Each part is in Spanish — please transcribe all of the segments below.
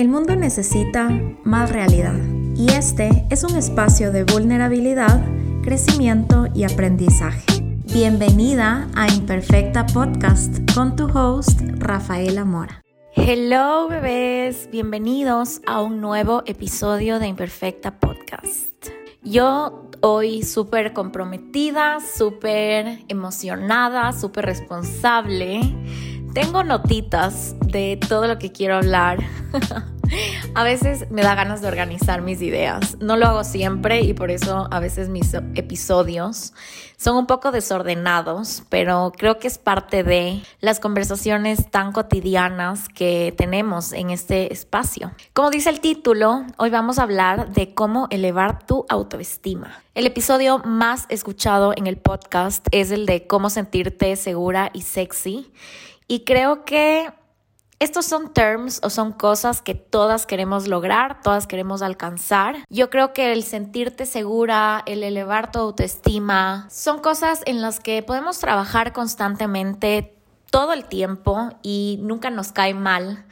El mundo necesita más realidad y este es un espacio de vulnerabilidad, crecimiento y aprendizaje. Bienvenida a Imperfecta Podcast con tu host Rafaela Mora. Hello bebés, bienvenidos a un nuevo episodio de Imperfecta Podcast. Yo hoy súper comprometida, súper emocionada, súper responsable tengo notitas de todo lo que quiero hablar. a veces me da ganas de organizar mis ideas. No lo hago siempre y por eso a veces mis episodios son un poco desordenados, pero creo que es parte de las conversaciones tan cotidianas que tenemos en este espacio. Como dice el título, hoy vamos a hablar de cómo elevar tu autoestima. El episodio más escuchado en el podcast es el de cómo sentirte segura y sexy. Y creo que estos son terms o son cosas que todas queremos lograr, todas queremos alcanzar. Yo creo que el sentirte segura, el elevar tu autoestima, son cosas en las que podemos trabajar constantemente todo el tiempo y nunca nos cae mal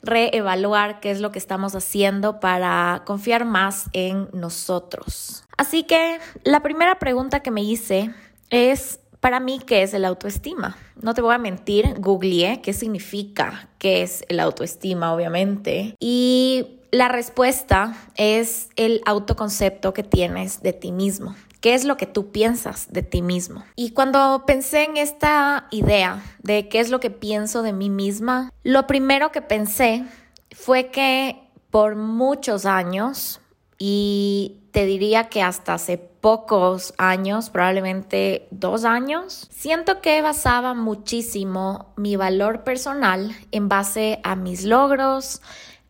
reevaluar qué es lo que estamos haciendo para confiar más en nosotros. Así que la primera pregunta que me hice es, para mí, ¿qué es el autoestima? No te voy a mentir, googleé qué significa, qué es el autoestima, obviamente. Y la respuesta es el autoconcepto que tienes de ti mismo. ¿Qué es lo que tú piensas de ti mismo? Y cuando pensé en esta idea de qué es lo que pienso de mí misma, lo primero que pensé fue que por muchos años, y te diría que hasta hace pocos años, probablemente dos años, siento que basaba muchísimo mi valor personal en base a mis logros,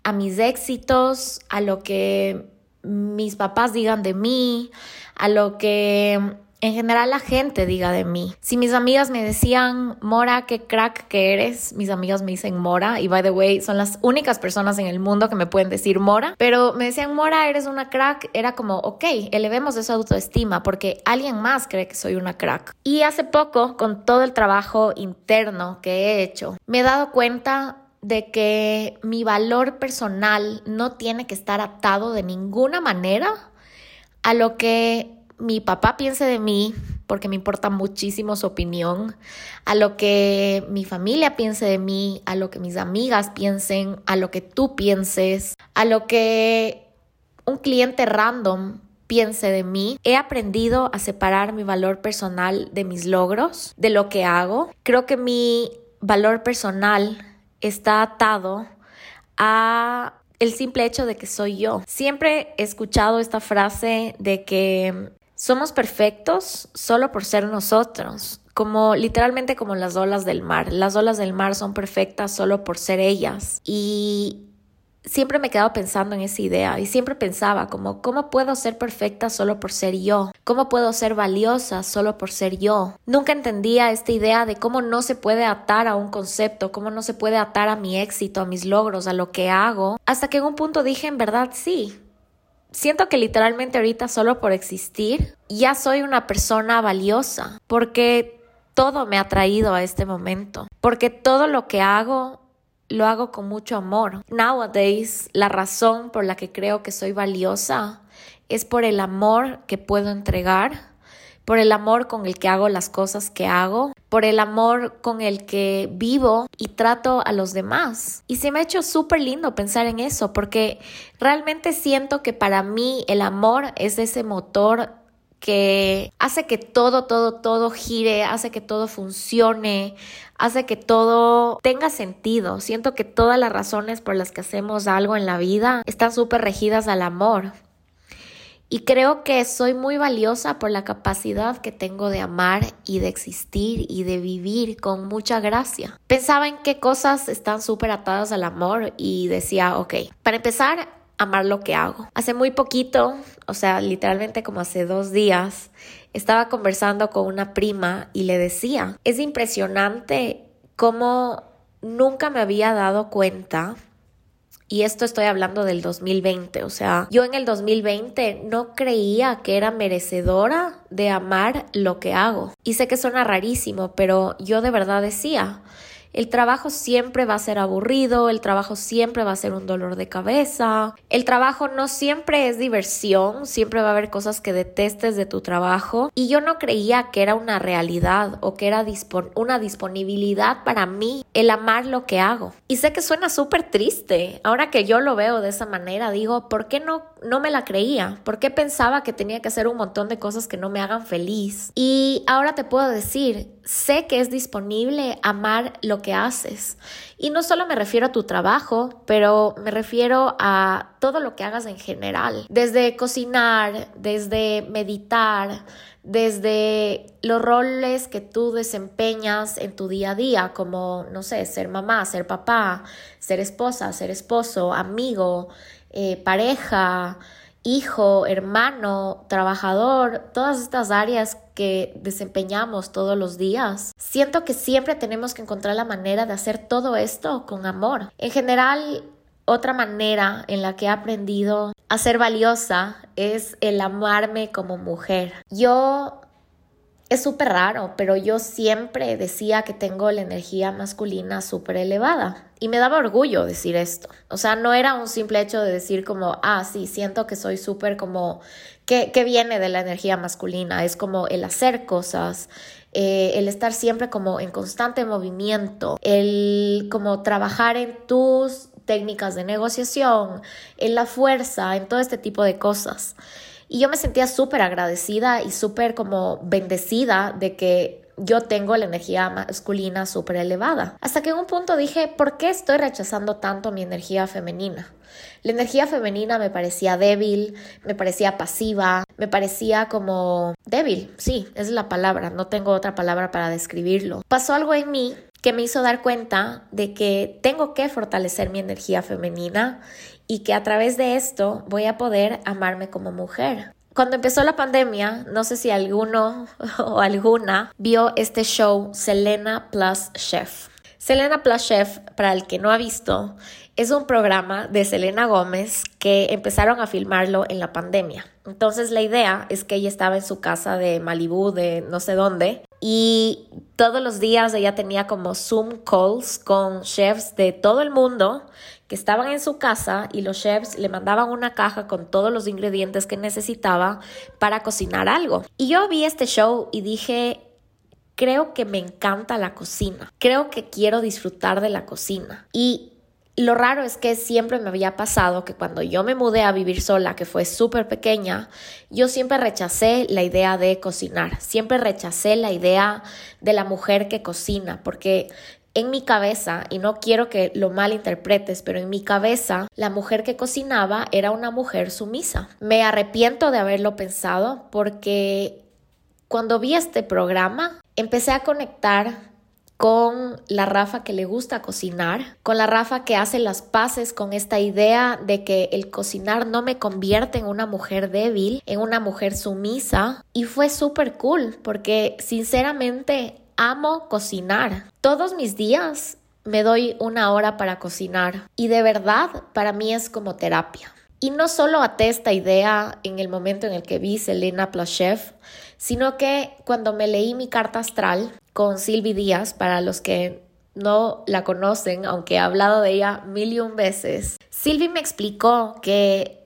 a mis éxitos, a lo que mis papás digan de mí, a lo que en general la gente diga de mí. Si mis amigas me decían, Mora, qué crack que eres, mis amigas me dicen Mora, y by the way, son las únicas personas en el mundo que me pueden decir Mora, pero me decían, Mora, eres una crack, era como, ok, elevemos esa autoestima porque alguien más cree que soy una crack. Y hace poco, con todo el trabajo interno que he hecho, me he dado cuenta de que mi valor personal no tiene que estar atado de ninguna manera a lo que mi papá piense de mí, porque me importa muchísimo su opinión, a lo que mi familia piense de mí, a lo que mis amigas piensen, a lo que tú pienses, a lo que un cliente random piense de mí. He aprendido a separar mi valor personal de mis logros, de lo que hago. Creo que mi valor personal está atado a el simple hecho de que soy yo. Siempre he escuchado esta frase de que somos perfectos solo por ser nosotros, como literalmente como las olas del mar. Las olas del mar son perfectas solo por ser ellas. Y siempre me he quedado pensando en esa idea y siempre pensaba como, ¿cómo puedo ser perfecta solo por ser yo? ¿Cómo puedo ser valiosa solo por ser yo? Nunca entendía esta idea de cómo no se puede atar a un concepto, cómo no se puede atar a mi éxito, a mis logros, a lo que hago, hasta que en un punto dije, en verdad, sí, Siento que literalmente ahorita solo por existir ya soy una persona valiosa porque todo me ha traído a este momento, porque todo lo que hago lo hago con mucho amor. Nowadays, la razón por la que creo que soy valiosa es por el amor que puedo entregar, por el amor con el que hago las cosas que hago, por el amor con el que vivo y trato a los demás. Y se me ha hecho súper lindo pensar en eso, porque realmente siento que para mí el amor es ese motor que hace que todo, todo, todo gire, hace que todo funcione, hace que todo tenga sentido. Siento que todas las razones por las que hacemos algo en la vida están súper regidas al amor. Y creo que soy muy valiosa por la capacidad que tengo de amar y de existir y de vivir con mucha gracia. Pensaba en qué cosas están súper atadas al amor y decía, ok, para empezar, amar lo que hago. Hace muy poquito, o sea, literalmente como hace dos días, estaba conversando con una prima y le decía, es impresionante cómo nunca me había dado cuenta y esto estoy hablando del 2020, o sea, yo en el 2020 no creía que era merecedora de amar lo que hago. Y sé que suena rarísimo, pero yo de verdad decía, el trabajo siempre va a ser aburrido, el trabajo siempre va a ser un dolor de cabeza, el trabajo no siempre es diversión, siempre va a haber cosas que detestes de tu trabajo y yo no creía que era una realidad o que era una disponibilidad para mí el amar lo que hago. Y sé que suena súper triste, ahora que yo lo veo de esa manera, digo, ¿por qué no, no me la creía? ¿Por qué pensaba que tenía que hacer un montón de cosas que no me hagan feliz? Y ahora te puedo decir, sé que es disponible amar lo que haces. Y no solo me refiero a tu trabajo, pero me refiero a todo lo que hagas en general. Desde cocinar, desde meditar, desde los roles que tú desempeñas en tu día a día, como, no sé, ser mamá, ser papá, ser esposa, ser esposo, amigo, eh, pareja, hijo, hermano, trabajador, todas estas áreas que desempeñamos todos los días. Siento que siempre tenemos que encontrar la manera de hacer todo esto con amor. En general, otra manera en la que he aprendido a ser valiosa es el amarme como mujer. Yo es súper raro, pero yo siempre decía que tengo la energía masculina súper elevada. Y me daba orgullo decir esto. O sea, no era un simple hecho de decir como, ah, sí, siento que soy súper como, que, viene de la energía masculina. Es como el hacer cosas, eh, el estar siempre como en constante movimiento, el como trabajar en tus técnicas de negociación, en la fuerza, en todo este tipo de cosas. Y yo me sentía súper agradecida y súper como bendecida de que yo tengo la energía masculina súper elevada. Hasta que en un punto dije, ¿por qué estoy rechazando tanto mi energía femenina? La energía femenina me parecía débil, me parecía pasiva, me parecía como débil, sí, es la palabra, no tengo otra palabra para describirlo. Pasó algo en mí que me hizo dar cuenta de que tengo que fortalecer mi energía femenina y que a través de esto voy a poder amarme como mujer. Cuando empezó la pandemia, no sé si alguno o alguna vio este show Selena Plus Chef. Selena Plus Chef, para el que no ha visto, es un programa de Selena Gómez que empezaron a filmarlo en la pandemia. Entonces la idea es que ella estaba en su casa de Malibu, de no sé dónde, y todos los días ella tenía como Zoom calls con chefs de todo el mundo que estaban en su casa y los chefs le mandaban una caja con todos los ingredientes que necesitaba para cocinar algo. Y yo vi este show y dije, creo que me encanta la cocina, creo que quiero disfrutar de la cocina. Y lo raro es que siempre me había pasado que cuando yo me mudé a vivir sola, que fue súper pequeña, yo siempre rechacé la idea de cocinar, siempre rechacé la idea de la mujer que cocina, porque en mi cabeza, y no quiero que lo malinterpretes, pero en mi cabeza, la mujer que cocinaba era una mujer sumisa. Me arrepiento de haberlo pensado porque cuando vi este programa, empecé a conectar con la Rafa que le gusta cocinar, con la Rafa que hace las paces con esta idea de que el cocinar no me convierte en una mujer débil, en una mujer sumisa. Y fue súper cool porque sinceramente amo cocinar. Todos mis días me doy una hora para cocinar y de verdad para mí es como terapia. Y no solo até esta idea en el momento en el que vi Selena Chef, sino que cuando me leí mi carta astral con Silvi Díaz, para los que no la conocen, aunque he hablado de ella mil y un veces, Silvi me explicó que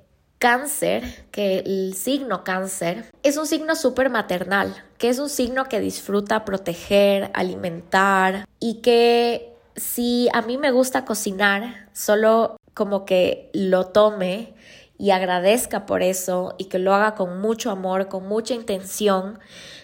cáncer, que el signo cáncer, es un signo súper maternal, que es un signo que disfruta proteger, alimentar y que si a mí me gusta cocinar, solo como que lo tome y agradezca por eso y que lo haga con mucho amor, con mucha intención,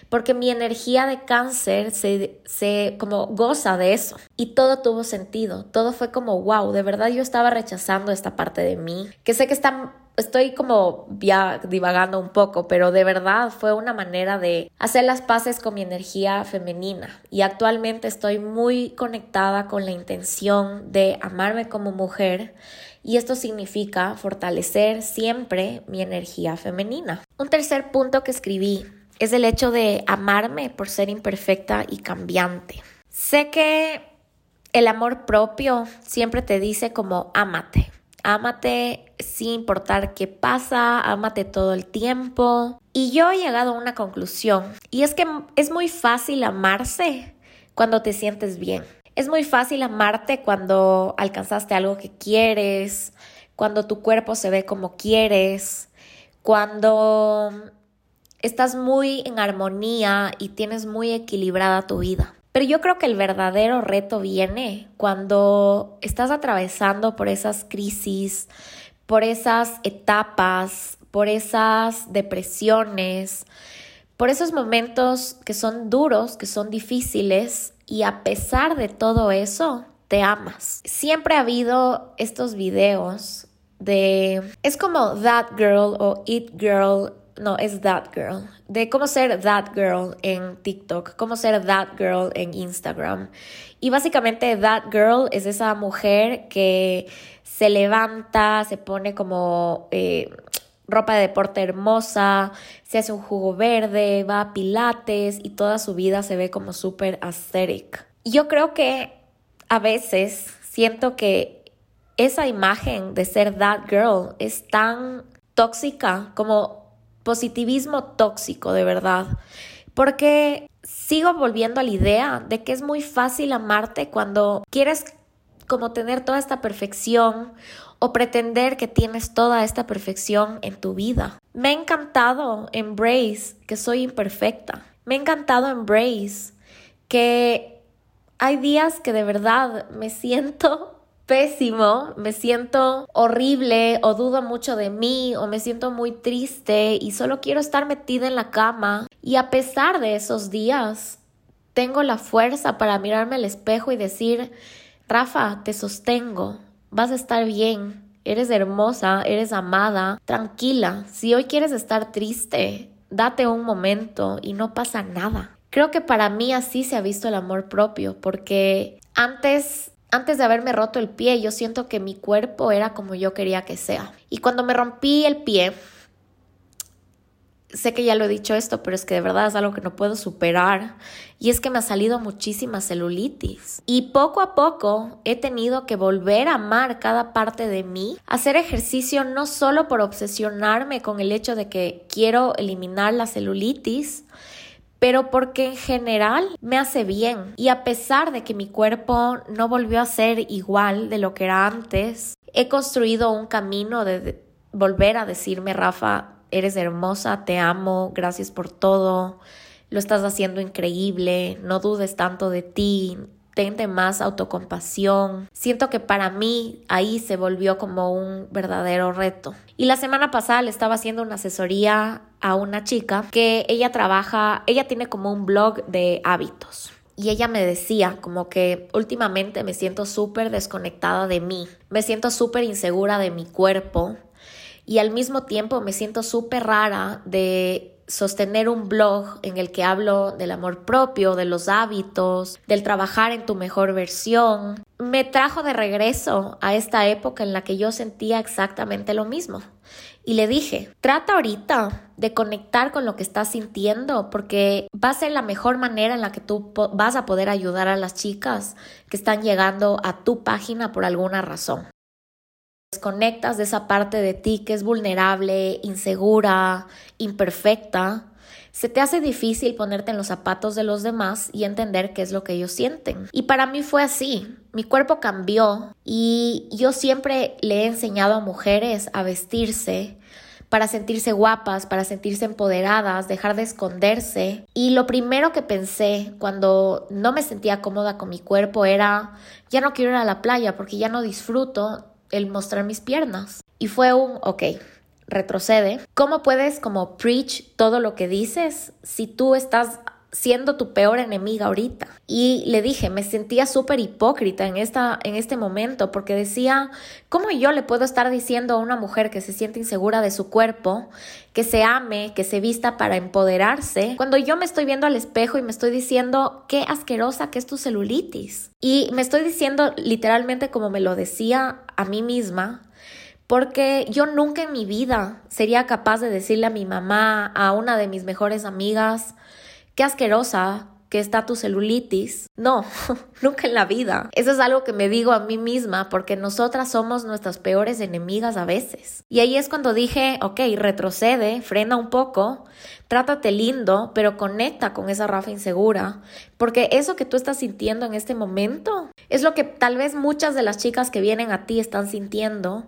porque mi energía de cáncer se, se como goza de eso. Y todo tuvo sentido, todo fue como wow, de verdad yo estaba rechazando esta parte de mí, que sé que está estoy como ya divagando un poco, pero de verdad fue una manera de hacer las paces con mi energía femenina. Y actualmente estoy muy conectada con la intención de amarme como mujer y esto significa fortalecer siempre mi energía femenina. Un tercer punto que escribí es el hecho de amarme por ser imperfecta y cambiante. Sé que el amor propio siempre te dice como ámate, Ámate sin importar qué pasa, ámate todo el tiempo. Y yo he llegado a una conclusión, y es que es muy fácil amarse cuando te sientes bien. Es muy fácil amarte cuando alcanzaste algo que quieres, cuando tu cuerpo se ve como quieres, cuando estás muy en armonía y tienes muy equilibrada tu vida. Pero yo creo que el verdadero reto viene cuando estás atravesando por esas crisis, por esas etapas, por esas depresiones, por esos momentos que son duros, que son difíciles y a pesar de todo eso, te amas. Siempre ha habido estos videos de... Es como That Girl o It Girl no, es That Girl, de cómo ser That Girl en TikTok, cómo ser That Girl en Instagram. Y básicamente That Girl es esa mujer que se levanta, se pone como eh, ropa de deporte hermosa, se hace un jugo verde, va a pilates y toda su vida se ve como súper aesthetic. Yo creo que a veces siento que esa imagen de ser That Girl es tan tóxica como positivismo tóxico, de verdad. Porque sigo volviendo a la idea de que es muy fácil amarte cuando quieres como tener toda esta perfección o pretender que tienes toda esta perfección en tu vida. Me ha encantado embrace que soy imperfecta. Me ha encantado embrace que hay días que de verdad me siento pésimo, me siento horrible o dudo mucho de mí o me siento muy triste y solo quiero estar metida en la cama. Y a pesar de esos días, tengo la fuerza para mirarme al espejo y decir, Rafa, te sostengo, vas a estar bien, eres hermosa, eres amada, tranquila, si hoy quieres estar triste, date un momento y no pasa nada. Creo que para mí así se ha visto el amor propio, porque antes antes de haberme roto el pie, yo siento que mi cuerpo era como yo quería que sea. Y cuando me rompí el pie, sé que ya lo he dicho esto, pero es que de verdad es algo que no puedo superar. Y es que me ha salido muchísima celulitis. Y poco a poco he tenido que volver a amar cada parte de mí. Hacer ejercicio no solo por obsesionarme con el hecho de que quiero eliminar la celulitis, pero porque en general me hace bien. Y a pesar de que mi cuerpo no volvió a ser igual de lo que era antes, he construido un camino de volver a decirme, Rafa, eres hermosa, te amo, gracias por todo, lo estás haciendo increíble, no dudes tanto de ti, tente más autocompasión. Siento que para mí ahí se volvió como un verdadero reto. Y la semana pasada le estaba haciendo una asesoría a una chica que ella trabaja, ella tiene como un blog de hábitos. Y ella me decía como que últimamente me siento súper desconectada de mí, me siento súper insegura de mi cuerpo y al mismo tiempo me siento súper rara de sostener un blog en el que hablo del amor propio, de los hábitos, del trabajar en tu mejor versión, me trajo de regreso a esta época en la que yo sentía exactamente lo mismo. Y le dije, trata ahorita de conectar con lo que estás sintiendo porque va a ser la mejor manera en la que tú vas a poder ayudar a las chicas que están llegando a tu página por alguna razón desconectas de esa parte de ti que es vulnerable, insegura, imperfecta, se te hace difícil ponerte en los zapatos de los demás y entender qué es lo que ellos sienten. Y para mí fue así. Mi cuerpo cambió y yo siempre le he enseñado a mujeres a vestirse para sentirse guapas, para sentirse empoderadas, dejar de esconderse. Y lo primero que pensé cuando no me sentía cómoda con mi cuerpo era, ya no quiero ir a la playa porque ya no disfruto el mostrar mis piernas. Y fue un, ok, retrocede. ¿Cómo puedes como preach todo lo que dices si tú estás siendo tu peor enemiga ahorita. Y le dije, me sentía súper hipócrita en, esta, en este momento porque decía, ¿cómo yo le puedo estar diciendo a una mujer que se siente insegura de su cuerpo, que se ame, que se vista para empoderarse, cuando yo me estoy viendo al espejo y me estoy diciendo, qué asquerosa que es tu celulitis? Y me estoy diciendo literalmente como me lo decía a mí misma, porque yo nunca en mi vida sería capaz de decirle a mi mamá, a una de mis mejores amigas, qué asquerosa que está tu celulitis. No, nunca en la vida. Eso es algo que me digo a mí misma porque nosotras somos nuestras peores enemigas a veces. Y ahí es cuando dije, ok, retrocede, frena un poco, trátate lindo, pero conecta con esa Rafa insegura, porque eso que tú estás sintiendo en este momento es lo que tal vez muchas de las chicas que vienen a ti están sintiendo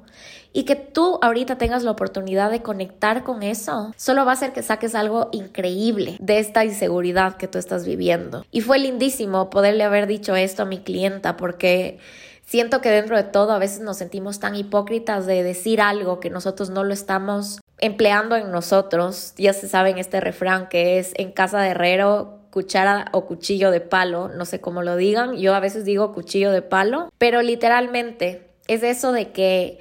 y que tú ahorita tengas la oportunidad de conectar con eso, solo va a hacer que saques algo increíble de esta inseguridad que tú estás viviendo. Y fue lindísimo poderle haber dicho esto a mi clienta porque siento que dentro de todo a veces nos sentimos tan hipócritas de decir algo que nosotros no lo estamos empleando en nosotros. Ya se sabe en este refrán que es en casa de herrero cuchara o cuchillo de palo, no sé cómo lo digan, yo a veces digo cuchillo de palo, pero literalmente es eso de que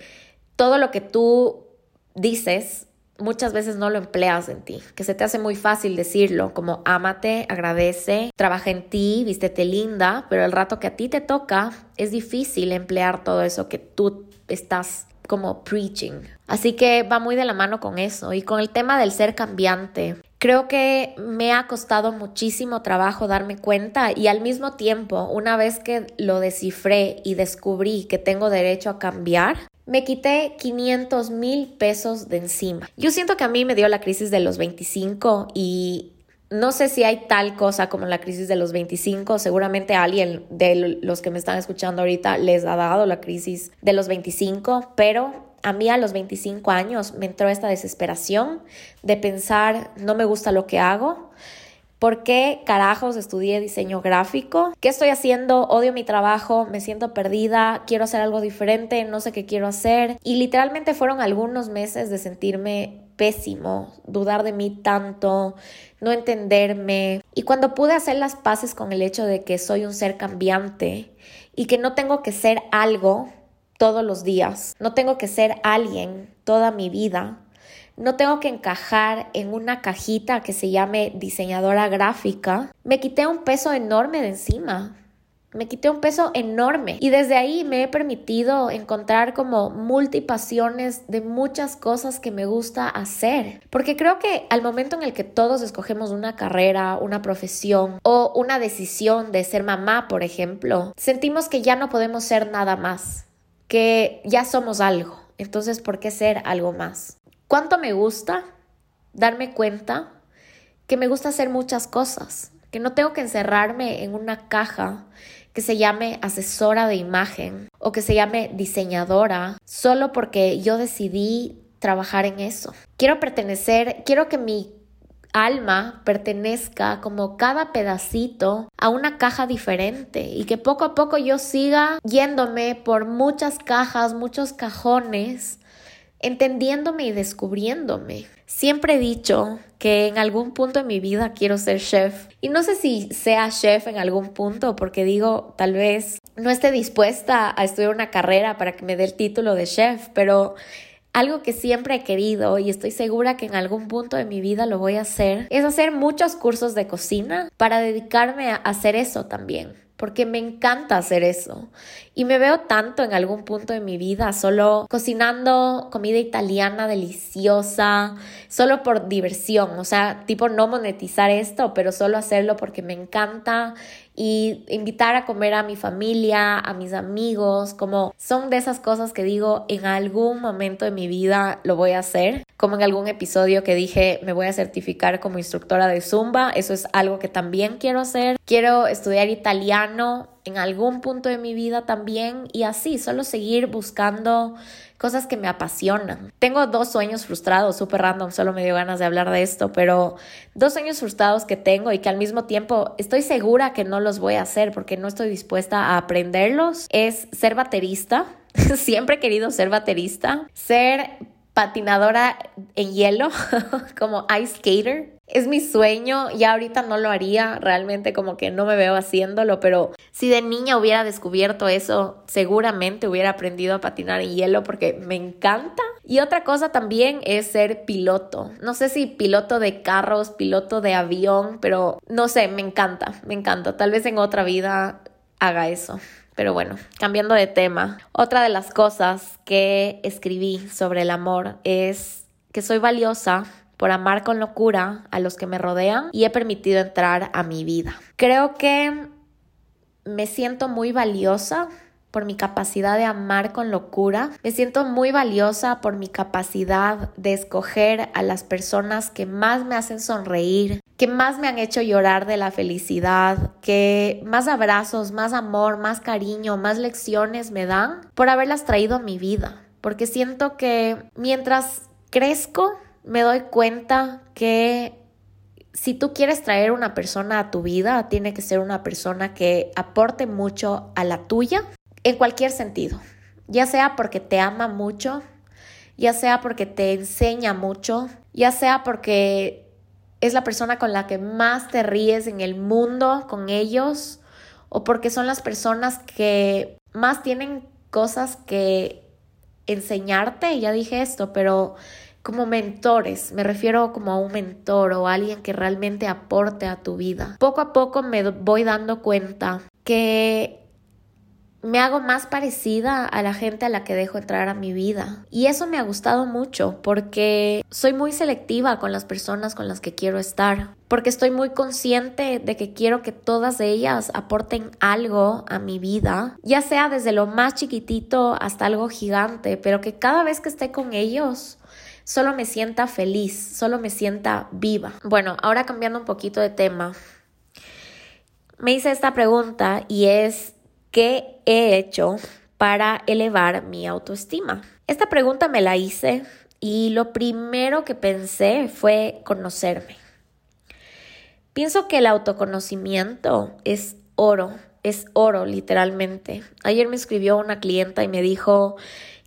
todo lo que tú dices muchas veces no lo empleas en ti, que se te hace muy fácil decirlo, como ámate, agradece, trabaja en ti, vístete linda, pero el rato que a ti te toca es difícil emplear todo eso que tú estás como preaching. Así que va muy de la mano con eso y con el tema del ser cambiante. Creo que me ha costado muchísimo trabajo darme cuenta y al mismo tiempo, una vez que lo descifré y descubrí que tengo derecho a cambiar, me quité 500 mil pesos de encima. Yo siento que a mí me dio la crisis de los 25 y no sé si hay tal cosa como la crisis de los 25, seguramente alguien de los que me están escuchando ahorita les ha dado la crisis de los 25, pero a mí a los 25 años me entró esta desesperación de pensar, no me gusta lo que hago, ¿Por qué carajos estudié diseño gráfico? ¿Qué estoy haciendo? Odio mi trabajo, me siento perdida, quiero hacer algo diferente, no sé qué quiero hacer. Y literalmente fueron algunos meses de sentirme pésimo, dudar de mí tanto, no entenderme. Y cuando pude hacer las paces con el hecho de que soy un ser cambiante y que no tengo que ser algo todos los días, no tengo que ser alguien toda mi vida, no tengo que encajar en una cajita que se llame diseñadora gráfica, me quité un peso enorme de encima. Me quité un peso enorme. Y desde ahí me he permitido encontrar como multipasiones de muchas cosas que me gusta hacer. Porque creo que al momento en el que todos escogemos una carrera, una profesión o una decisión de ser mamá, por ejemplo, sentimos que ya no podemos ser nada más, que ya somos algo. Entonces, ¿por qué ser algo más? ¿Cuánto me gusta darme cuenta que me gusta hacer muchas cosas? Que no tengo que encerrarme en una caja que se llame asesora de imagen o que se llame diseñadora solo porque yo decidí trabajar en eso. Quiero pertenecer, quiero que mi alma pertenezca como cada pedacito a una caja diferente y que poco a poco yo siga yéndome por muchas cajas, muchos cajones entendiéndome y descubriéndome. Siempre he dicho que en algún punto de mi vida quiero ser chef. Y no sé si sea chef en algún punto, porque digo, tal vez no esté dispuesta a estudiar una carrera para que me dé el título de chef, pero algo que siempre he querido y estoy segura que en algún punto de mi vida lo voy a hacer es hacer muchos cursos de cocina para dedicarme a hacer eso también porque me encanta hacer eso. Y me veo tanto en algún punto de mi vida solo cocinando comida italiana deliciosa, solo por diversión, o sea, tipo no monetizar esto, pero solo hacerlo porque me encanta y invitar a comer a mi familia, a mis amigos, como son de esas cosas que digo en algún momento de mi vida lo voy a hacer, como en algún episodio que dije me voy a certificar como instructora de zumba, eso es algo que también quiero hacer. Quiero estudiar italiano en algún punto de mi vida también y así, solo seguir buscando cosas que me apasionan. Tengo dos sueños frustrados, súper random, solo me dio ganas de hablar de esto, pero dos sueños frustrados que tengo y que al mismo tiempo estoy segura que no los voy a hacer porque no estoy dispuesta a aprenderlos, es ser baterista. Siempre he querido ser baterista, ser patinadora en hielo, como ice skater. Es mi sueño, ya ahorita no lo haría, realmente como que no me veo haciéndolo, pero si de niña hubiera descubierto eso, seguramente hubiera aprendido a patinar en hielo porque me encanta. Y otra cosa también es ser piloto. No sé si piloto de carros, piloto de avión, pero no sé, me encanta, me encanta. Tal vez en otra vida haga eso. Pero bueno, cambiando de tema, otra de las cosas que escribí sobre el amor es que soy valiosa por amar con locura a los que me rodean y he permitido entrar a mi vida. Creo que me siento muy valiosa por mi capacidad de amar con locura. Me siento muy valiosa por mi capacidad de escoger a las personas que más me hacen sonreír, que más me han hecho llorar de la felicidad, que más abrazos, más amor, más cariño, más lecciones me dan por haberlas traído a mi vida. Porque siento que mientras crezco, me doy cuenta que si tú quieres traer una persona a tu vida, tiene que ser una persona que aporte mucho a la tuya en cualquier sentido, ya sea porque te ama mucho, ya sea porque te enseña mucho, ya sea porque es la persona con la que más te ríes en el mundo con ellos, o porque son las personas que más tienen cosas que enseñarte, ya dije esto, pero como mentores, me refiero como a un mentor o alguien que realmente aporte a tu vida. Poco a poco me voy dando cuenta que me hago más parecida a la gente a la que dejo entrar a mi vida. Y eso me ha gustado mucho porque soy muy selectiva con las personas con las que quiero estar. Porque estoy muy consciente de que quiero que todas ellas aporten algo a mi vida, ya sea desde lo más chiquitito hasta algo gigante, pero que cada vez que esté con ellos solo me sienta feliz, solo me sienta viva. Bueno, ahora cambiando un poquito de tema, me hice esta pregunta y es ¿Qué he hecho para elevar mi autoestima? Esta pregunta me la hice y lo primero que pensé fue conocerme. Pienso que el autoconocimiento es oro, es oro literalmente. Ayer me escribió una clienta y me dijo,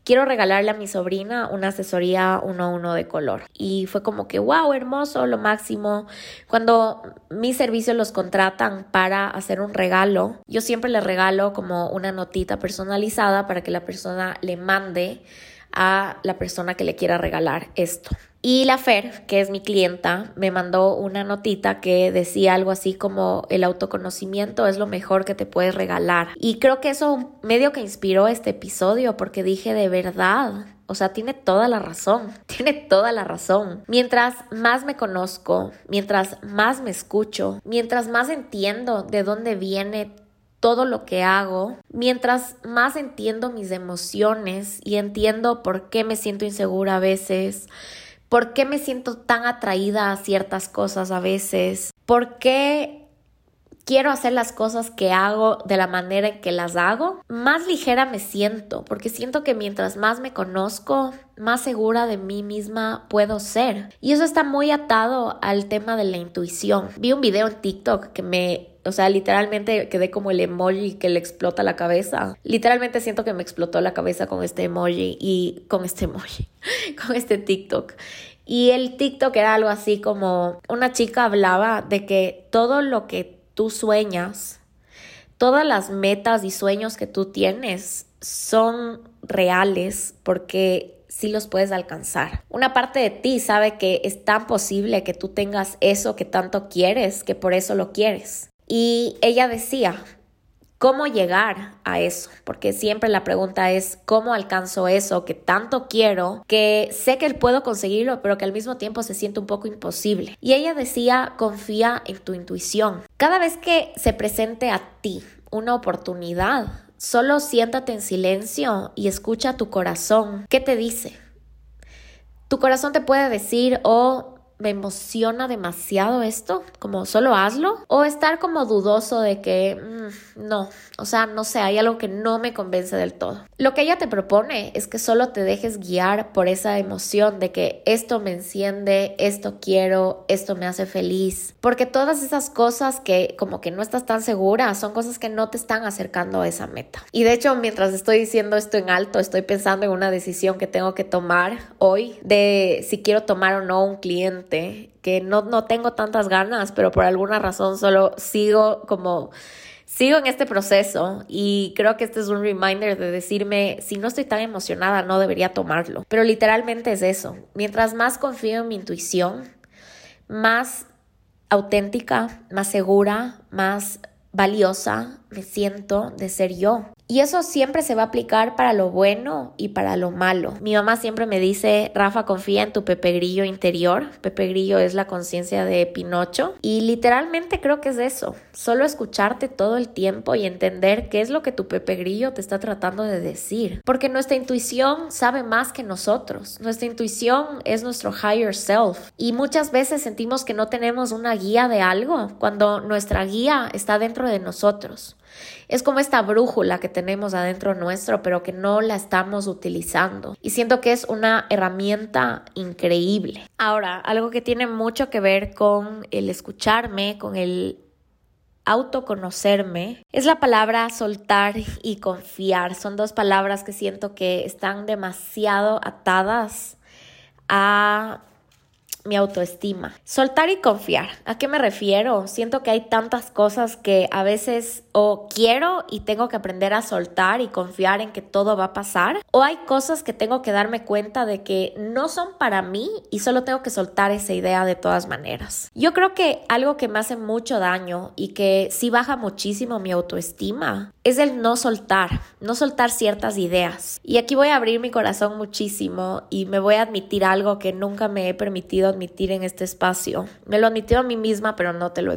quiero regalarle a mi sobrina una asesoría uno a uno de color. Y fue como que, wow, hermoso, lo máximo. Cuando mis servicios los contratan para hacer un regalo, yo siempre le regalo como una notita personalizada para que la persona le mande a la persona que le quiera regalar esto. Y la Fer, que es mi clienta, me mandó una notita que decía algo así como el autoconocimiento es lo mejor que te puedes regalar. Y creo que eso medio que inspiró este episodio porque dije de verdad, o sea, tiene toda la razón, tiene toda la razón. Mientras más me conozco, mientras más me escucho, mientras más entiendo de dónde viene todo lo que hago, mientras más entiendo mis emociones y entiendo por qué me siento insegura a veces, ¿Por qué me siento tan atraída a ciertas cosas a veces? ¿Por qué quiero hacer las cosas que hago de la manera en que las hago? Más ligera me siento, porque siento que mientras más me conozco, más segura de mí misma puedo ser. Y eso está muy atado al tema de la intuición. Vi un video en TikTok que me o sea, literalmente quedé como el emoji que le explota la cabeza. Literalmente siento que me explotó la cabeza con este emoji y con este emoji, con este TikTok. Y el TikTok era algo así como una chica hablaba de que todo lo que tú sueñas, todas las metas y sueños que tú tienes son reales porque sí los puedes alcanzar. Una parte de ti sabe que es tan posible que tú tengas eso que tanto quieres que por eso lo quieres. Y ella decía, ¿cómo llegar a eso? Porque siempre la pregunta es, ¿cómo alcanzo eso que tanto quiero, que sé que puedo conseguirlo, pero que al mismo tiempo se siente un poco imposible? Y ella decía, confía en tu intuición. Cada vez que se presente a ti una oportunidad, solo siéntate en silencio y escucha tu corazón. ¿Qué te dice? Tu corazón te puede decir, oh, me emociona demasiado esto, como solo hazlo, o estar como dudoso de que mm, no, o sea, no sé, hay algo que no me convence del todo. Lo que ella te propone es que solo te dejes guiar por esa emoción de que esto me enciende, esto quiero, esto me hace feliz, porque todas esas cosas que como que no estás tan segura son cosas que no te están acercando a esa meta. Y de hecho, mientras estoy diciendo esto en alto, estoy pensando en una decisión que tengo que tomar hoy de si quiero tomar o no un cliente que no, no tengo tantas ganas, pero por alguna razón solo sigo como sigo en este proceso y creo que este es un reminder de decirme, si no estoy tan emocionada, no debería tomarlo. Pero literalmente es eso. Mientras más confío en mi intuición, más auténtica, más segura, más valiosa me siento de ser yo. Y eso siempre se va a aplicar para lo bueno y para lo malo. Mi mamá siempre me dice, Rafa, confía en tu Pepe Grillo interior. Pepe Grillo es la conciencia de Pinocho. Y literalmente creo que es eso. Solo escucharte todo el tiempo y entender qué es lo que tu Pepe Grillo te está tratando de decir. Porque nuestra intuición sabe más que nosotros. Nuestra intuición es nuestro higher self. Y muchas veces sentimos que no tenemos una guía de algo cuando nuestra guía está dentro de nosotros. Es como esta brújula que tenemos adentro nuestro, pero que no la estamos utilizando. Y siento que es una herramienta increíble. Ahora, algo que tiene mucho que ver con el escucharme, con el autoconocerme es la palabra soltar y confiar. Son dos palabras que siento que están demasiado atadas a mi autoestima. Soltar y confiar. ¿A qué me refiero? Siento que hay tantas cosas que a veces o quiero y tengo que aprender a soltar y confiar en que todo va a pasar. O hay cosas que tengo que darme cuenta de que no son para mí y solo tengo que soltar esa idea de todas maneras. Yo creo que algo que me hace mucho daño y que sí baja muchísimo mi autoestima es el no soltar, no soltar ciertas ideas. Y aquí voy a abrir mi corazón muchísimo y me voy a admitir algo que nunca me he permitido admitir en este espacio. Me lo admitido a mí misma, pero no te lo,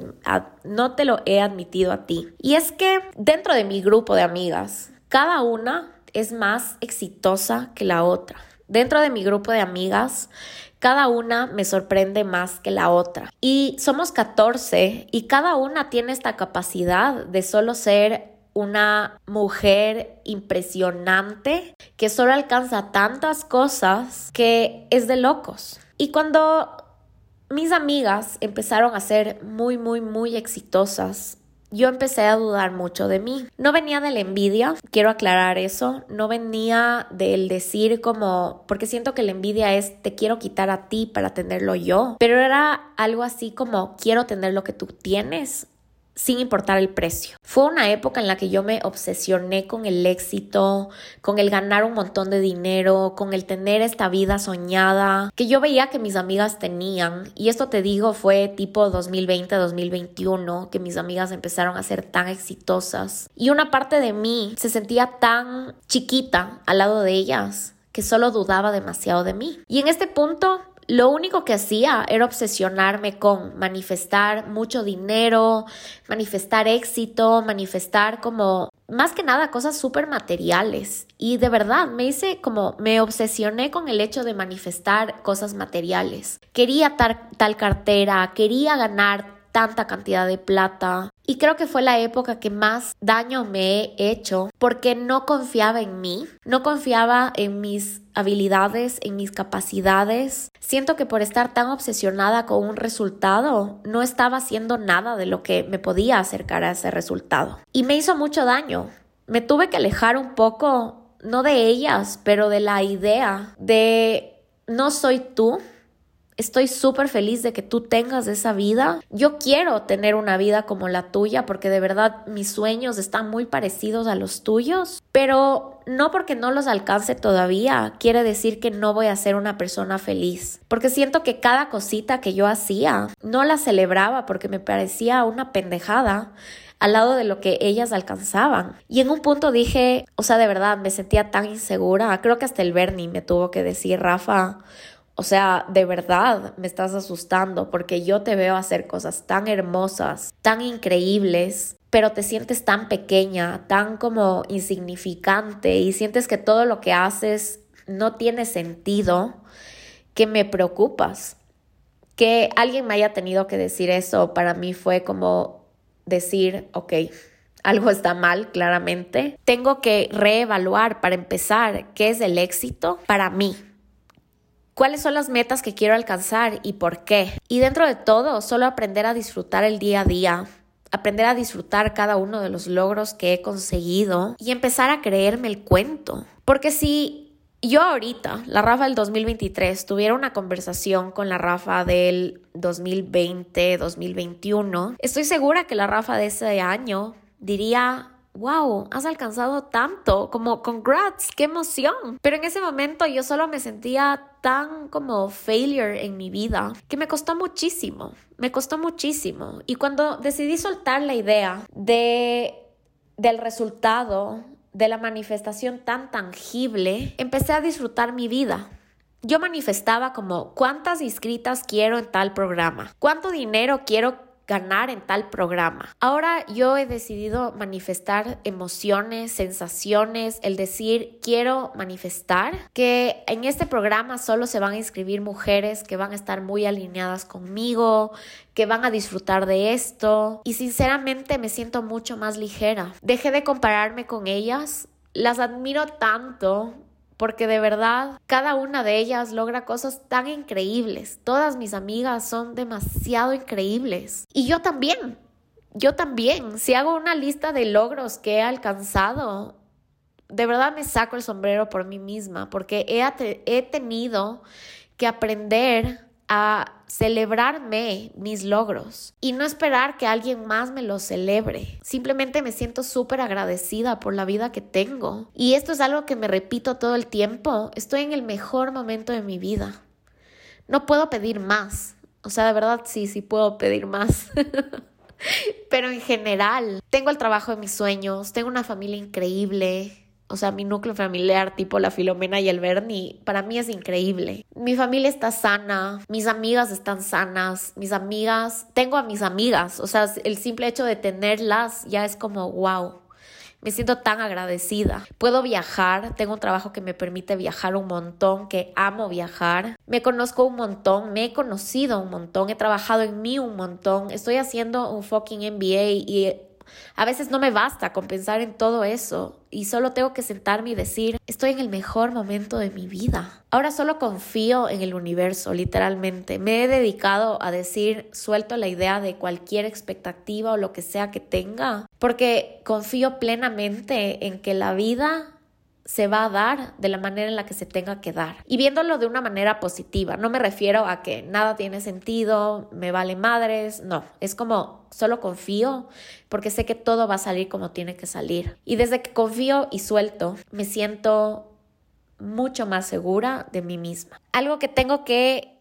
no te lo he admitido a ti. Y es que dentro de mi grupo de amigas, cada una es más exitosa que la otra. Dentro de mi grupo de amigas, cada una me sorprende más que la otra. Y somos 14 y cada una tiene esta capacidad de solo ser una mujer impresionante que solo alcanza tantas cosas que es de locos. Y cuando mis amigas empezaron a ser muy, muy, muy exitosas, yo empecé a dudar mucho de mí. No venía de la envidia, quiero aclarar eso, no venía del decir como, porque siento que la envidia es te quiero quitar a ti para tenerlo yo, pero era algo así como quiero tener lo que tú tienes sin importar el precio. Fue una época en la que yo me obsesioné con el éxito, con el ganar un montón de dinero, con el tener esta vida soñada que yo veía que mis amigas tenían. Y esto te digo fue tipo 2020-2021 que mis amigas empezaron a ser tan exitosas. Y una parte de mí se sentía tan chiquita al lado de ellas que solo dudaba demasiado de mí. Y en este punto lo único que hacía era obsesionarme con manifestar mucho dinero, manifestar éxito, manifestar como más que nada cosas súper materiales. Y de verdad me hice como me obsesioné con el hecho de manifestar cosas materiales. Quería tal cartera, quería ganar tanta cantidad de plata. Y creo que fue la época que más daño me he hecho porque no confiaba en mí, no confiaba en mis habilidades, en mis capacidades. Siento que por estar tan obsesionada con un resultado, no estaba haciendo nada de lo que me podía acercar a ese resultado. Y me hizo mucho daño. Me tuve que alejar un poco, no de ellas, pero de la idea de no soy tú, Estoy súper feliz de que tú tengas esa vida. Yo quiero tener una vida como la tuya porque de verdad mis sueños están muy parecidos a los tuyos, pero no porque no los alcance todavía quiere decir que no voy a ser una persona feliz, porque siento que cada cosita que yo hacía no la celebraba porque me parecía una pendejada al lado de lo que ellas alcanzaban. Y en un punto dije, o sea, de verdad me sentía tan insegura, creo que hasta el Bernie me tuvo que decir, Rafa, o sea, de verdad me estás asustando porque yo te veo hacer cosas tan hermosas, tan increíbles, pero te sientes tan pequeña, tan como insignificante y sientes que todo lo que haces no tiene sentido, que me preocupas. Que alguien me haya tenido que decir eso para mí fue como decir, ok, algo está mal, claramente. Tengo que reevaluar para empezar qué es el éxito para mí, cuáles son las metas que quiero alcanzar y por qué. Y dentro de todo, solo aprender a disfrutar el día a día, aprender a disfrutar cada uno de los logros que he conseguido y empezar a creerme el cuento. Porque si yo ahorita, la Rafa del 2023, tuviera una conversación con la Rafa del 2020, 2021, estoy segura que la Rafa de ese año diría, wow, has alcanzado tanto, como congrats, qué emoción. Pero en ese momento yo solo me sentía tan como failure en mi vida que me costó muchísimo, me costó muchísimo. Y cuando decidí soltar la idea de del resultado de la manifestación tan tangible, empecé a disfrutar mi vida. Yo manifestaba como cuántas inscritas quiero en tal programa, cuánto dinero quiero ganar en tal programa. Ahora yo he decidido manifestar emociones, sensaciones, el decir quiero manifestar que en este programa solo se van a inscribir mujeres que van a estar muy alineadas conmigo, que van a disfrutar de esto y sinceramente me siento mucho más ligera. Dejé de compararme con ellas, las admiro tanto porque de verdad cada una de ellas logra cosas tan increíbles. Todas mis amigas son demasiado increíbles. Y yo también, yo también, si hago una lista de logros que he alcanzado, de verdad me saco el sombrero por mí misma, porque he, he tenido que aprender a celebrarme mis logros y no esperar que alguien más me los celebre. Simplemente me siento súper agradecida por la vida que tengo. Y esto es algo que me repito todo el tiempo. Estoy en el mejor momento de mi vida. No puedo pedir más. O sea, de verdad sí, sí puedo pedir más. Pero en general, tengo el trabajo de mis sueños, tengo una familia increíble, o sea, mi núcleo familiar, tipo la Filomena y el Bernie, para mí es increíble. Mi familia está sana, mis amigas están sanas, mis amigas, tengo a mis amigas, o sea, el simple hecho de tenerlas ya es como wow. Me siento tan agradecida. Puedo viajar, tengo un trabajo que me permite viajar un montón, que amo viajar. Me conozco un montón, me he conocido un montón, he trabajado en mí un montón. Estoy haciendo un fucking MBA y a veces no me basta con pensar en todo eso y solo tengo que sentarme y decir, estoy en el mejor momento de mi vida. Ahora solo confío en el universo, literalmente. Me he dedicado a decir, suelto la idea de cualquier expectativa o lo que sea que tenga, porque confío plenamente en que la vida se va a dar de la manera en la que se tenga que dar. Y viéndolo de una manera positiva, no me refiero a que nada tiene sentido, me vale madres, no, es como solo confío porque sé que todo va a salir como tiene que salir. Y desde que confío y suelto, me siento mucho más segura de mí misma. Algo que tengo que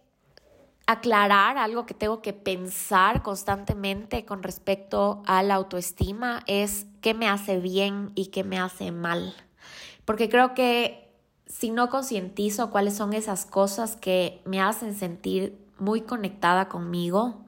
aclarar, algo que tengo que pensar constantemente con respecto a la autoestima es qué me hace bien y qué me hace mal porque creo que si no concientizo cuáles son esas cosas que me hacen sentir muy conectada conmigo,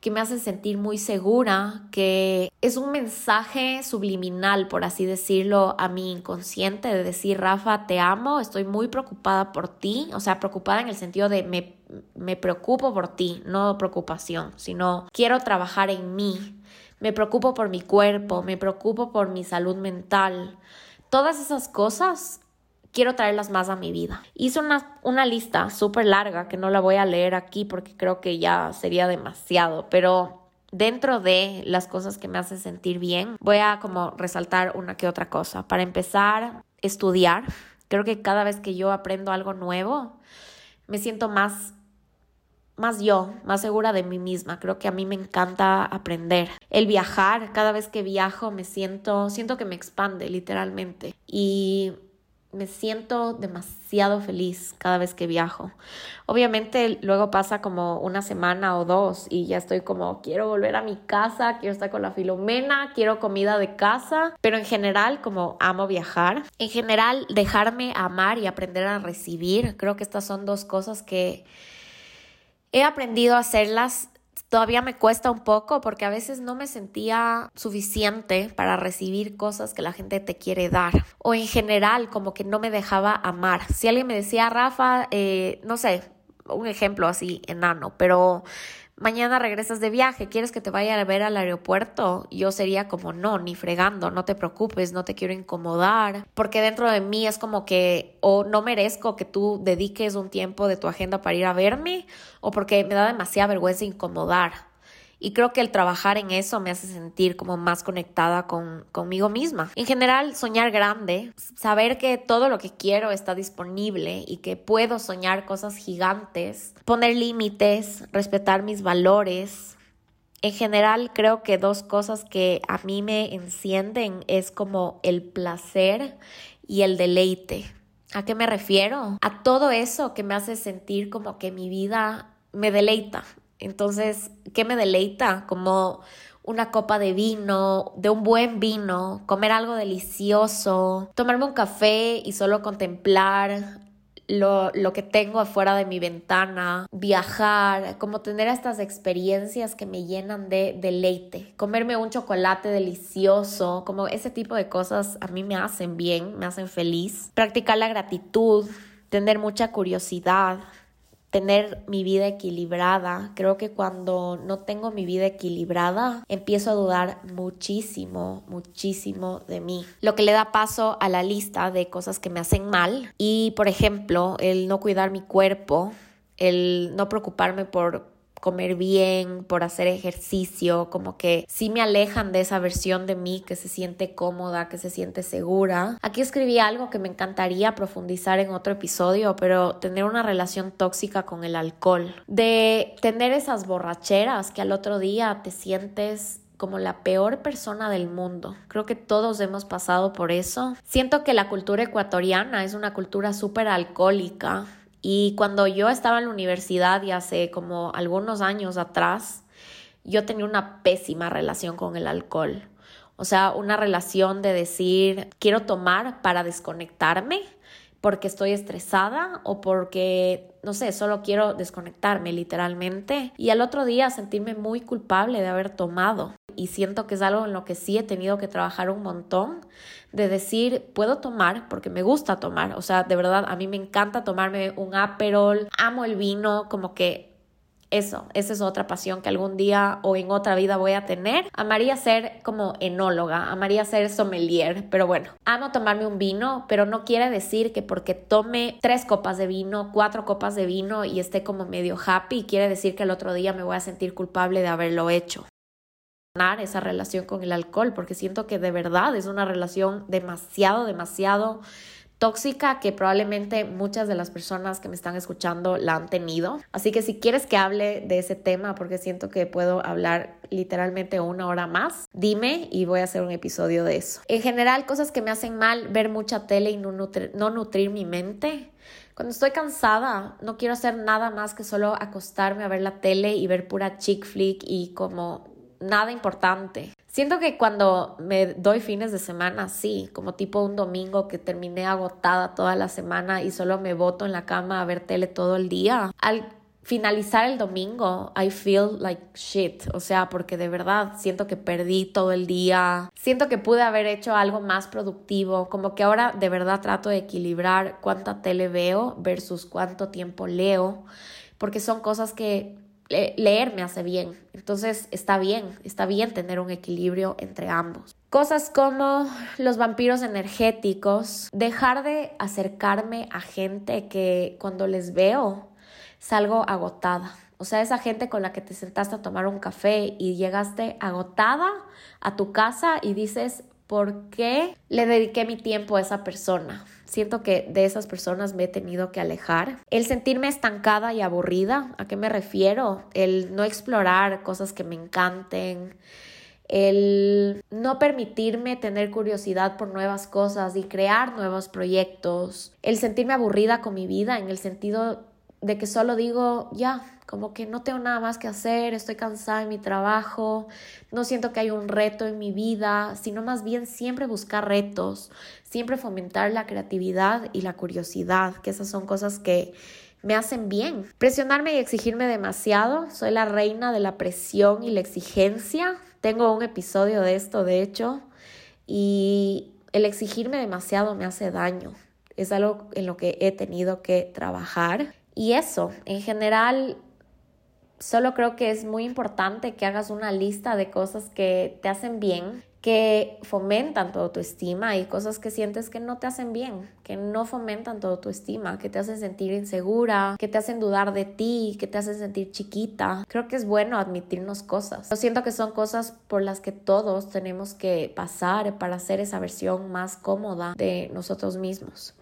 que me hacen sentir muy segura, que es un mensaje subliminal, por así decirlo, a mi inconsciente de decir, Rafa, te amo, estoy muy preocupada por ti, o sea, preocupada en el sentido de me, me preocupo por ti, no preocupación, sino quiero trabajar en mí, me preocupo por mi cuerpo, me preocupo por mi salud mental, Todas esas cosas quiero traerlas más a mi vida. Hice una, una lista súper larga que no la voy a leer aquí porque creo que ya sería demasiado, pero dentro de las cosas que me hacen sentir bien, voy a como resaltar una que otra cosa. Para empezar, estudiar. Creo que cada vez que yo aprendo algo nuevo, me siento más más yo, más segura de mí misma. Creo que a mí me encanta aprender. El viajar, cada vez que viajo me siento, siento que me expande literalmente. Y me siento demasiado feliz cada vez que viajo. Obviamente luego pasa como una semana o dos y ya estoy como quiero volver a mi casa, quiero estar con la Filomena, quiero comida de casa, pero en general como amo viajar, en general dejarme amar y aprender a recibir, creo que estas son dos cosas que He aprendido a hacerlas todavía me cuesta un poco porque a veces no me sentía suficiente para recibir cosas que la gente te quiere dar o en general como que no me dejaba amar. Si alguien me decía, Rafa, eh, no sé, un ejemplo así enano, pero mañana regresas de viaje, ¿quieres que te vaya a ver al aeropuerto? Yo sería como, no, ni fregando, no te preocupes, no te quiero incomodar, porque dentro de mí es como que o no merezco que tú dediques un tiempo de tu agenda para ir a verme, o porque me da demasiada vergüenza incomodar. Y creo que el trabajar en eso me hace sentir como más conectada con, conmigo misma. En general, soñar grande, saber que todo lo que quiero está disponible y que puedo soñar cosas gigantes, poner límites, respetar mis valores. En general, creo que dos cosas que a mí me encienden es como el placer y el deleite. ¿A qué me refiero? A todo eso que me hace sentir como que mi vida me deleita, entonces, ¿qué me deleita? Como una copa de vino, de un buen vino, comer algo delicioso, tomarme un café y solo contemplar lo, lo, que tengo afuera de mi ventana, viajar, como tener estas experiencias que me llenan de deleite, comerme un chocolate delicioso, como ese tipo de cosas a mí me hacen bien, me hacen feliz, practicar la gratitud, tener mucha curiosidad, tener mi vida equilibrada. Creo que cuando no tengo mi vida equilibrada, empiezo a dudar muchísimo, muchísimo de mí. Lo que le da paso a la lista de cosas que me hacen mal y, por ejemplo, el no cuidar mi cuerpo, el no preocuparme por comer bien, por hacer ejercicio, como que sí me alejan de esa versión de mí que se siente cómoda, que se siente segura. Aquí escribí algo que me encantaría profundizar en otro episodio, pero tener una relación tóxica con el alcohol, de tener esas borracheras que al otro día te sientes como la peor persona del mundo. Creo que todos hemos pasado por eso. Siento que la cultura ecuatoriana es una cultura súper alcohólica y cuando yo estaba en la universidad y hace como algunos años atrás, yo tenía una pésima relación con el alcohol. O sea, una relación de decir, quiero tomar para desconectarme porque estoy estresada o porque, no sé, solo quiero desconectarme literalmente. Y al otro día sentirme muy culpable de haber tomado. Y siento que es algo en lo que sí he tenido que trabajar un montón de decir, puedo tomar porque me gusta tomar. O sea, de verdad, a mí me encanta tomarme un aperol, amo el vino, como que eso, esa es otra pasión que algún día o en otra vida voy a tener. Amaría ser como enóloga, amaría ser sommelier, pero bueno, amo tomarme un vino, pero no quiere decir que porque tome tres copas de vino, cuatro copas de vino y esté como medio happy, quiere decir que el otro día me voy a sentir culpable de haberlo hecho esa relación con el alcohol porque siento que de verdad es una relación demasiado, demasiado tóxica que probablemente muchas de las personas que me están escuchando la han tenido. Así que si quieres que hable de ese tema, porque siento que puedo hablar literalmente una hora más, dime y voy a hacer un episodio de eso. En general, cosas que me hacen mal, ver mucha tele y no, nutrir mi mente. Cuando estoy cansada, no quiero hacer nada más que solo acostarme a ver la tele y ver pura chick flick y como nada importante. Siento que cuando me doy fines de semana, sí, como tipo un domingo que terminé agotada toda la semana y solo me boto en la cama a ver tele todo el día, al finalizar el domingo, I feel like shit, o sea, porque de verdad siento que perdí todo el día, siento que pude haber hecho algo más productivo, como que ahora de verdad trato de equilibrar cuánta tele veo versus cuánto tiempo leo, porque son cosas que leer me hace bien. Entonces está bien, está bien tener un equilibrio entre ambos. Cosas como los vampiros energéticos, dejar de acercarme a gente que cuando les veo salgo agotada. O sea, esa gente con la que te sentaste a tomar un café y llegaste agotada a tu casa y dices, ¿por qué le dediqué mi tiempo a esa persona? Siento que de esas personas me he tenido que alejar. El sentirme estancada y aburrida, ¿a qué me refiero? El no explorar cosas que me encanten, el no permitirme tener curiosidad por nuevas cosas y crear nuevos proyectos, el sentirme aburrida con mi vida en el sentido de que solo digo, ya, como que no tengo nada más que hacer, estoy cansada de mi trabajo, no siento que hay un reto en mi vida, sino más bien siempre buscar retos, siempre fomentar la creatividad y la curiosidad, que esas son cosas que me hacen bien. Presionarme y exigirme demasiado, soy la reina de la presión y la exigencia. Tengo un episodio de esto, de hecho, y el exigirme demasiado me hace daño. Es algo en lo que he tenido que trabajar y eso, en general, solo creo que es muy importante que hagas una lista de cosas que te hacen bien, que fomentan tu autoestima y cosas que sientes que no te hacen bien, que no fomentan tu autoestima, que te hacen sentir insegura, que te hacen dudar de ti, que te hacen sentir chiquita. Creo que es bueno admitirnos cosas. Yo siento que son cosas por las que todos tenemos que pasar para hacer esa versión más cómoda de nosotros mismos.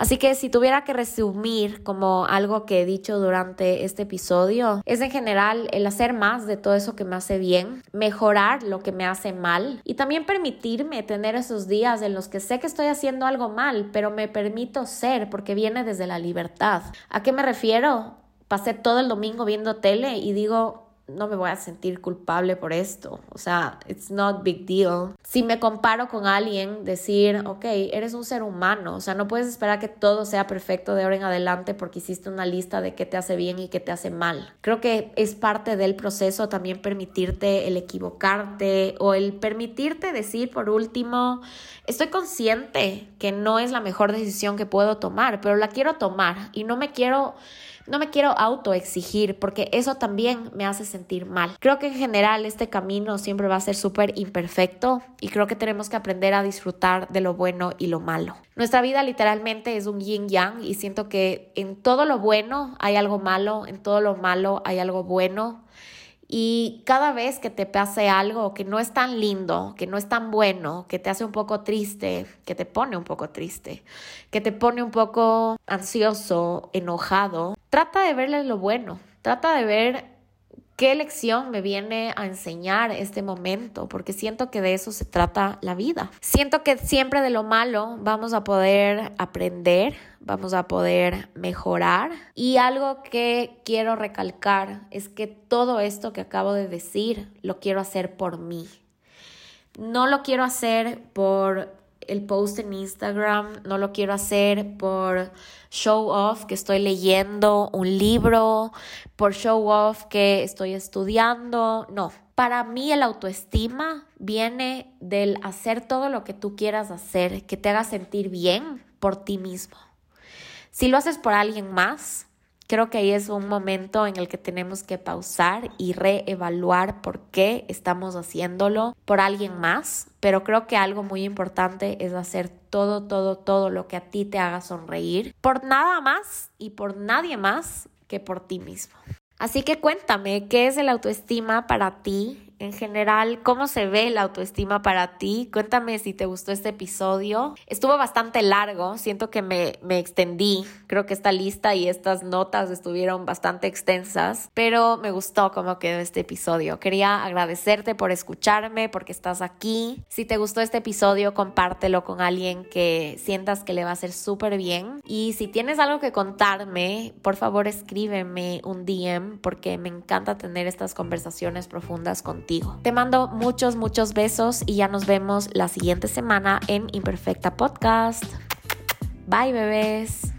Así que si tuviera que resumir como algo que he dicho durante este episodio, es en general el hacer más de todo eso que me hace bien, mejorar lo que me hace mal y también permitirme tener esos días en los que sé que estoy haciendo algo mal, pero me permito ser porque viene desde la libertad. ¿A qué me refiero? Pasé todo el domingo viendo tele y digo, no me voy a sentir culpable por esto. O sea, it's not big deal. Si me comparo con alguien, decir, ok, eres un ser humano. O sea, no puedes esperar que todo sea perfecto de ahora en adelante porque hiciste una lista de qué te hace bien y qué te hace mal. Creo que es parte del proceso también permitirte el equivocarte o el permitirte decir, por último, estoy consciente que no es la mejor decisión que puedo tomar, pero la quiero tomar y no me quiero no me quiero autoexigir porque eso también me hace sentir mal. Creo que en general este camino siempre va a ser súper imperfecto y creo que tenemos que aprender a disfrutar de lo bueno y lo malo. Nuestra vida literalmente es un yin yang y siento que en todo lo bueno hay algo malo, en todo lo malo hay algo bueno. Y cada vez que te pase algo que no es tan lindo, que no es tan bueno, que te hace un poco triste, que te pone un poco triste, que te pone un poco ansioso, enojado, trata de verle lo bueno, trata de ver qué lección me viene a enseñar este momento, porque siento que de eso se trata la vida. Siento que siempre de lo malo vamos a poder aprender, vamos a poder mejorar. Y algo que quiero recalcar es que todo esto que acabo de decir lo quiero hacer por mí. No lo quiero hacer por el post en Instagram, no lo quiero hacer por show off que estoy leyendo un libro, por show off que estoy estudiando, no. Para mí el autoestima viene del hacer todo lo que tú quieras hacer, que te haga sentir bien por ti mismo. Si lo haces por alguien más, Creo que ahí es un momento en el que tenemos que pausar y reevaluar por qué estamos haciéndolo por alguien más, pero creo que algo muy importante es hacer todo, todo, todo lo que a ti te haga sonreír por nada más y por nadie más que por ti mismo. Así que cuéntame, ¿qué es el autoestima para ti? En general, ¿cómo se ve la autoestima para ti? Cuéntame si te gustó este episodio. Estuvo bastante largo, siento que me, me extendí. Creo que esta lista y estas notas estuvieron bastante extensas, pero me gustó cómo quedó este episodio. Quería agradecerte por escucharme, porque estás aquí. Si te gustó este episodio, compártelo con alguien que sientas que le va a hacer súper bien. Y si tienes algo que contarme, por favor escríbeme un DM, porque me encanta tener estas conversaciones profundas te mando muchos, muchos besos y ya nos vemos la siguiente semana en Imperfecta Podcast. Bye bebés.